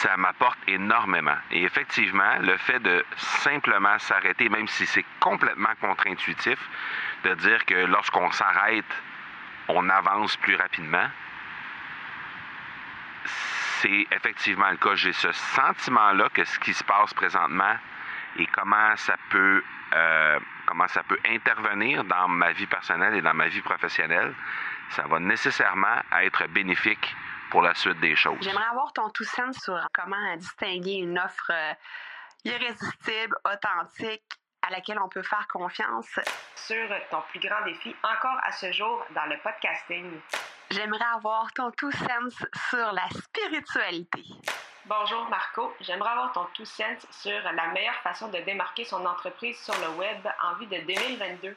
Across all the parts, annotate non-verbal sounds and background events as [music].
ça m'apporte énormément. Et effectivement, le fait de simplement s'arrêter, même si c'est complètement contre-intuitif, de dire que lorsqu'on s'arrête, on avance plus rapidement, c'est effectivement le cas. J'ai ce sentiment-là que ce qui se passe présentement et comment ça peut euh, comment ça peut intervenir dans ma vie personnelle et dans ma vie professionnelle, ça va nécessairement être bénéfique pour la suite des choses. J'aimerais avoir ton tout sens sur comment distinguer une offre euh, irrésistible, authentique, à laquelle on peut faire confiance. Sur ton plus grand défi encore à ce jour dans le podcasting. J'aimerais avoir ton tout sens sur la spiritualité. Bonjour Marco, j'aimerais avoir ton tout sens sur la meilleure façon de démarquer son entreprise sur le web en vue de 2022.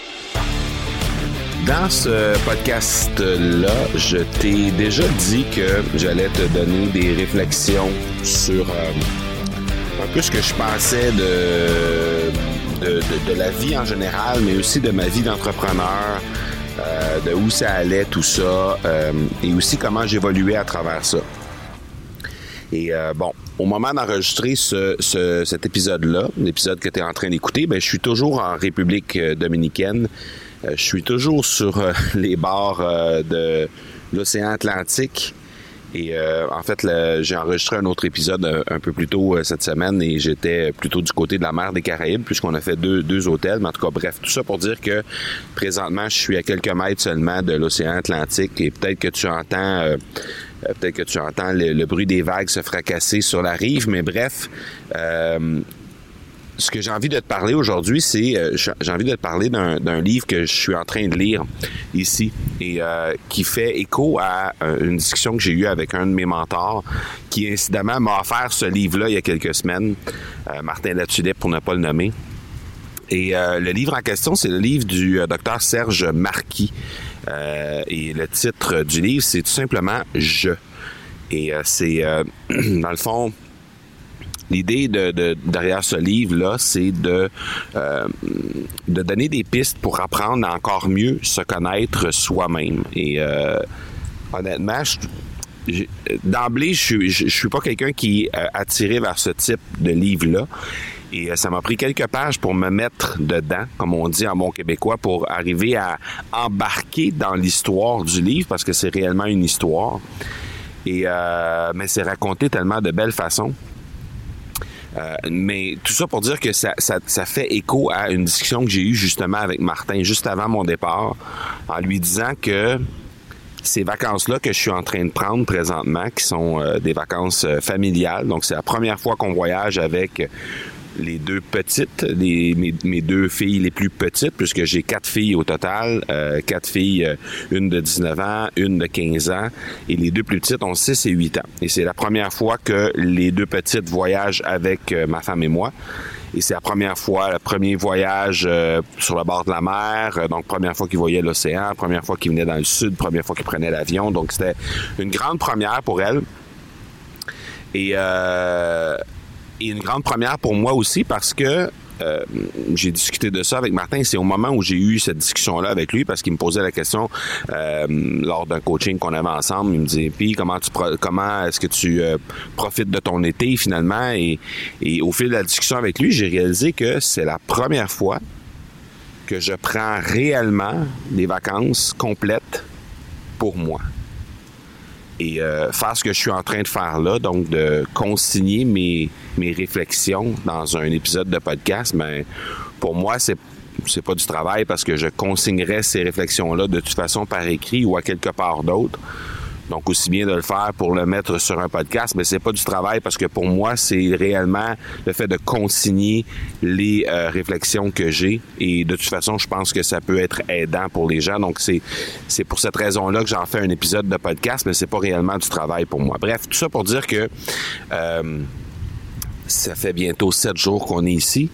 Dans ce podcast-là, je t'ai déjà dit que j'allais te donner des réflexions sur euh, un peu ce que je pensais de, de, de, la vie en général, mais aussi de ma vie d'entrepreneur, euh, de où ça allait, tout ça, euh, et aussi comment j'évoluais à travers ça. Et bon, au moment d'enregistrer ce, ce, cet épisode-là, l'épisode que tu es en train d'écouter, ben, je suis toujours en République dominicaine. Euh, je suis toujours sur euh, [laughs] les bords euh, de l'océan Atlantique. Et en fait, j'ai enregistré un autre épisode un, peu plus tôt cette semaine et j'étais plutôt du côté de la mer des Caraïbes puisqu'on a fait deux, deux hôtels. Mais en tout cas, bref, tout ça pour dire que présentement, je suis à quelques mètres seulement de l'océan Atlantique et peut-être que tu entends... peut-être que tu entends le, bruit des vagues se fracasser sur la rive, mais bref, ce que j'ai envie de te parler aujourd'hui, c'est euh, j'ai envie de te parler d'un livre que je suis en train de lire ici et euh, qui fait écho à euh, une discussion que j'ai eue avec un de mes mentors qui incidemment m'a offert ce livre-là il y a quelques semaines, Martin Latulippe pour ne pas le nommer. Et le livre en question, c'est le livre du docteur Serge Marquis. et le titre du livre, c'est tout simplement Je. Et c'est, [clears throat] dans le fond, L'idée de, derrière ce livre-là, c'est de, euh, de donner des pistes pour apprendre à encore mieux se connaître soi-même. Et euh, honnêtement, d'emblée, je, je, suis pas quelqu'un qui est euh, attiré vers ce type de livre-là. Et ça m'a pris quelques pages pour me mettre dedans, comme on dit en bon québécois, pour arriver à embarquer dans l'histoire du livre, parce que c'est réellement une histoire. Et mais c'est raconté tellement de belles façons euh, mais tout ça pour dire que ça, fait écho à une discussion que j'ai eue justement avec Martin juste avant mon départ, en lui disant que ces vacances-là que je suis en train de prendre présentement, qui sont euh, des vacances euh, familiales, donc c'est la première fois qu'on voyage avec les deux petites, mes, deux filles les plus petites, puisque j'ai quatre filles au total, euh, quatre filles, euh, une de 19 ans, une de 15 ans, et les deux plus petites ont 6 et 8 ans. Et c'est la première fois que les deux petites voyagent avec euh, ma femme et moi. Et c'est la première fois, le premier voyage sur le bord de la mer, donc première fois qu'ils voyaient l'océan, première fois qu'ils venaient dans le sud, première fois qu'ils prenaient l'avion. Donc c'était une grande première pour elles. Et et une grande première pour moi aussi parce que euh, j'ai discuté de ça avec Martin. C'est au moment où j'ai eu cette discussion-là avec lui parce qu'il me posait la question euh, lors d'un coaching qu'on avait ensemble. Il me disait puis comment tu comment est-ce que tu euh, profites de ton été finalement? Et, et au fil de la discussion avec lui, j'ai réalisé que c'est la première fois que je prends réellement des vacances complètes pour moi et euh, faire ce que je suis en train de faire là, donc de consigner mes, mes réflexions dans un épisode de podcast, mais ben, pour moi, c'est c'est pas du travail parce que je consignerais ces réflexions-là de toute façon par écrit ou à quelque part d'autre. Donc aussi bien de le faire pour le mettre sur un podcast, mais c'est pas du travail parce que pour moi c'est réellement le fait de consigner les euh, réflexions que j'ai et de toute façon je pense que ça peut être aidant pour les gens. Donc c'est c'est pour cette raison-là que j'en fais un épisode de podcast, mais c'est pas réellement du travail pour moi. Bref, tout ça pour dire que euh, ça fait bientôt sept jours qu'on est ici.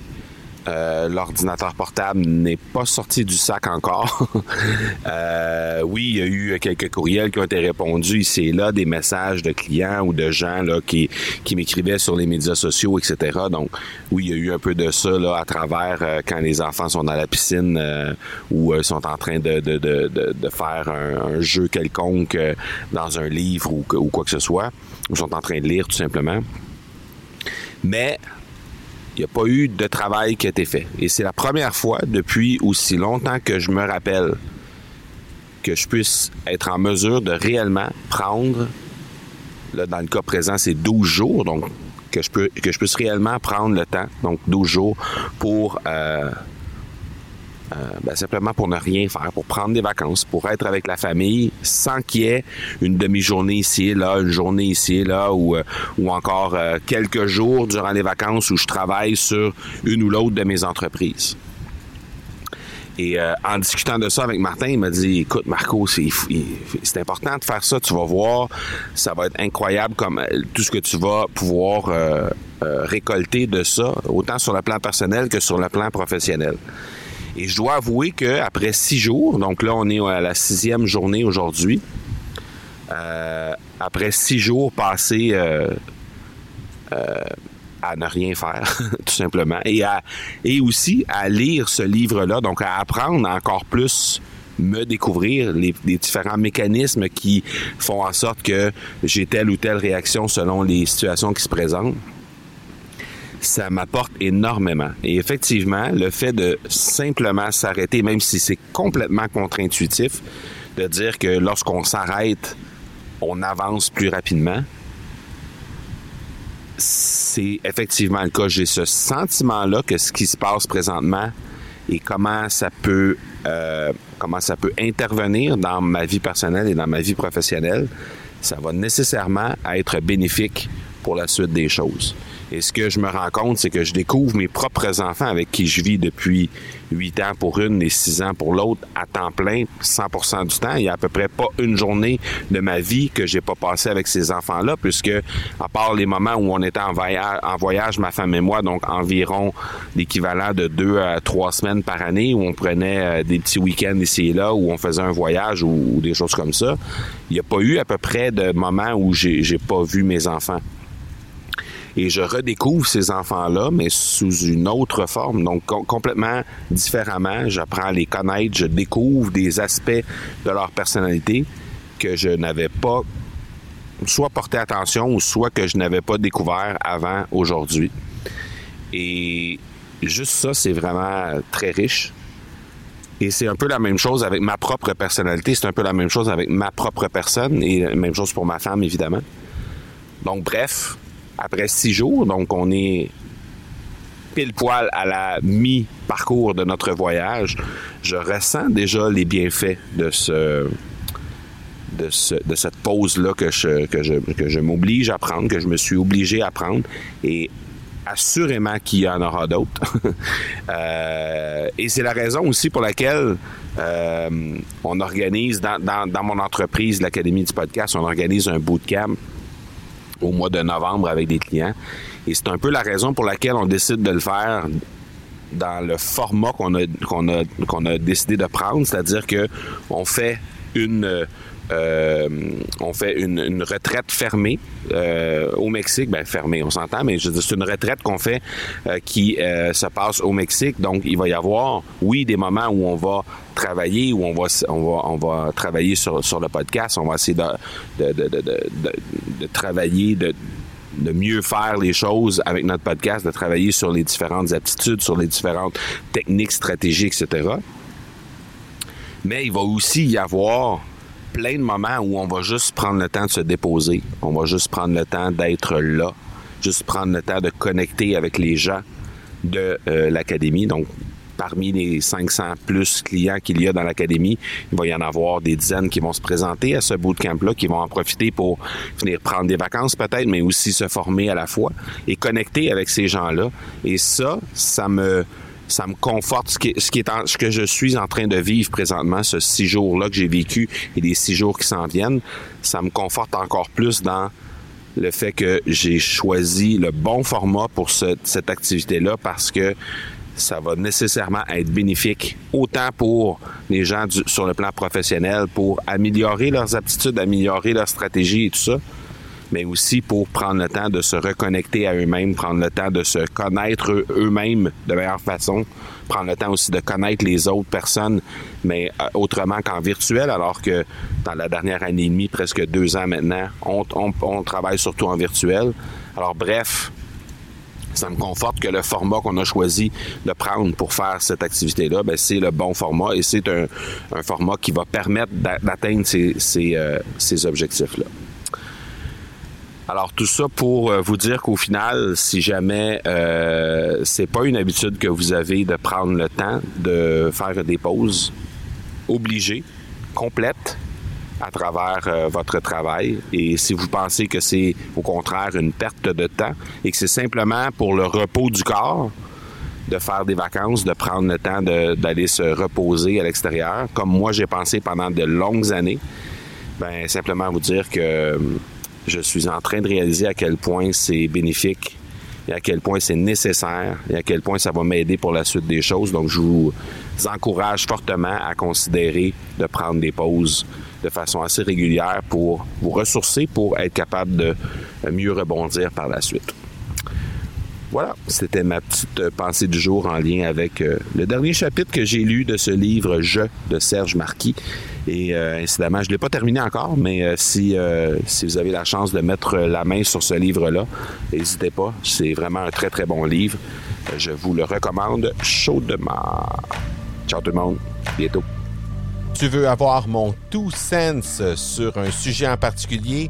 Euh, l'ordinateur portable n'est pas sorti du sac encore. [laughs] euh, oui, il y a eu quelques courriels qui ont été répondus ici et là, des messages de clients ou de gens là, qui, qui m'écrivaient sur les médias sociaux, etc. Donc, oui, il y a eu un peu de ça là, à travers euh, quand les enfants sont dans la piscine euh, ou sont en train de, de, de, de faire un, un, jeu quelconque dans un livre ou, ou quoi que ce soit, ou sont en train de lire tout simplement. Mais il n'y a pas eu de travail qui a été fait. Et c'est la première fois depuis aussi longtemps que je me rappelle que je puisse être en mesure de réellement prendre, là, dans le cas présent, c'est 12 jours, donc que je, puisse réellement prendre le temps, donc 12 jours, pour euh, euh, ben, simplement pour ne rien faire, pour prendre des vacances, pour être avec la famille sans qu'il y ait une demi-journée ici là, une journée ici là, ou, euh, ou encore euh, quelques jours durant les vacances où je travaille sur une ou l'autre de mes entreprises. Et en discutant de ça avec Martin, il m'a dit Écoute, Marco, c'est important de faire ça, tu vas voir, ça va être incroyable comme tout ce que tu vas pouvoir récolter de ça, autant sur le plan personnel que sur le plan professionnel. Et je dois avouer qu'après six jours, donc là, on est à la sixième journée aujourd'hui, euh, après six jours passés euh, euh, à ne rien faire, [laughs] tout simplement, et, à, et aussi à lire ce livre-là, donc à apprendre encore plus me découvrir les, les, différents mécanismes qui font en sorte que j'ai telle ou telle réaction selon les situations qui se présentent ça m'apporte énormément. Et effectivement, le fait de simplement s'arrêter, même si c'est complètement contre-intuitif, de dire que lorsqu'on s'arrête, on avance plus rapidement, c'est effectivement le cas. J'ai ce sentiment-là que ce qui se passe présentement et comment ça peut euh, comment ça peut intervenir dans ma vie personnelle et dans ma vie professionnelle, ça va nécessairement être bénéfique pour la suite des choses. Et ce que je me rends compte, c'est que je découvre mes propres enfants avec qui je vis depuis 8 ans pour une et 6 ans pour l'autre à temps plein, 100% du temps. Il y a à peu près pas une journée de ma vie que j'ai pas passé avec ces enfants-là, puisque à part les moments où on était en voyage, ma femme et moi, donc environ l'équivalent de deux à trois semaines par année, où on prenait euh, des petits week-ends ici et là, où on faisait un voyage ou, ou des choses comme ça. Il n'y a pas eu à peu près de moments où j'ai pas vu mes enfants et je redécouvre ces enfants-là, mais sous une autre forme, donc complètement différemment. J'apprends à les connaître, je découvre des aspects de leur personnalité que je n'avais pas soit porté attention ou soit que je n'avais pas découvert avant aujourd'hui. Et juste ça, c'est vraiment très riche. Et c'est un peu la même chose avec ma propre personnalité, c'est un peu la même chose avec ma propre personne et la même chose pour ma femme, évidemment. Donc, bref, après six jours. Donc, on est pile poil à la mi-parcours de notre voyage. Je ressens déjà les bienfaits de ce de, ce, de cette pause-là que je, que je, que je m'oblige à prendre, que je me suis obligé à prendre. Et assurément qu'il y en aura d'autres. [laughs] euh, et c'est la raison aussi pour laquelle euh, on organise dans, dans, dans mon entreprise, l'Académie du podcast, on organise un bootcamp au mois de novembre avec des clients. Et c'est un peu la raison pour laquelle on décide de le faire dans le format qu'on a, qu'on a, décidé de prendre, c'est-à-dire que on fait une euh, on fait une, retraite fermée euh, au Mexique, ben fermée, on s'entend, mais c'est une retraite qu'on fait euh, qui se passe au Mexique. Donc, il va y avoir, oui, des moments où on va travailler, où on va, on on va travailler sur, le podcast, on va essayer de travailler, de de mieux faire les choses avec notre podcast, de travailler sur les différentes aptitudes, sur les différentes techniques, stratégies, etc. Mais il va aussi y avoir plein de moments où on va juste prendre le temps de se déposer. On va juste prendre le temps d'être là. Juste prendre le temps de connecter avec les gens de euh, l'académie. Donc, parmi les 500 plus clients qu'il y a dans l'académie, il va y en avoir des dizaines qui vont se présenter à ce bootcamp-là, qui vont en profiter pour venir prendre des vacances peut-être, mais aussi se former à la fois et connecter avec ces gens-là. Et ça, ça me ça me conforte. Ce qui, ce qui est en, ce que je suis en train de vivre présentement, ce six jours-là que j'ai vécu et les six jours qui s'en viennent, ça me conforte encore plus dans le fait que j'ai choisi le bon format pour ce, cette activité-là parce que ça va nécessairement être bénéfique, autant pour les gens sur le plan professionnel, pour améliorer leurs aptitudes, améliorer leur stratégie et tout ça, mais aussi pour prendre le temps de se reconnecter à eux-mêmes, prendre le temps de se connaître eux-mêmes de meilleure façon, prendre le temps aussi de connaître les autres personnes, mais euh, autrement qu'en virtuel, alors que dans la dernière année et demie, presque deux ans maintenant, on, travaille surtout en virtuel. Alors bref, ça me conforte que le format qu'on a choisi de prendre pour faire cette activité-là, ben, c'est le bon format et c'est un, format qui va permettre d'atteindre ces, euh, ces, objectifs-là. Alors tout ça pour euh, vous dire qu'au final, si jamais euh, c'est pas une habitude que vous avez de prendre le temps de faire des pauses obligées, complètes, à travers euh, votre travail. Et si vous pensez que c'est au contraire une perte de temps et que c'est simplement pour le repos du corps, de faire des vacances, de prendre le temps d'aller se reposer à l'extérieur, comme moi j'ai pensé pendant de longues années, ben simplement vous dire que je suis en train de réaliser à quel point c'est bénéfique et à quel point c'est nécessaire et à quel point ça va m'aider pour la suite des choses. Donc je vous encourage fortement à considérer de prendre des pauses de façon assez régulière pour vous ressourcer, pour être capable de mieux rebondir par la suite. Voilà, c'était ma petite pensée du jour en lien avec euh, le dernier chapitre que j'ai lu de ce livre Je de Serge Marquis. Et euh, incidemment, je ne l'ai pas terminé encore, mais euh, si, si vous avez la chance de mettre la main sur ce livre-là, n'hésitez pas. C'est vraiment un très très bon livre. je vous le recommande chaudement. Ciao tout le monde, bientôt tu veux avoir mon tout sens sur un sujet en particulier,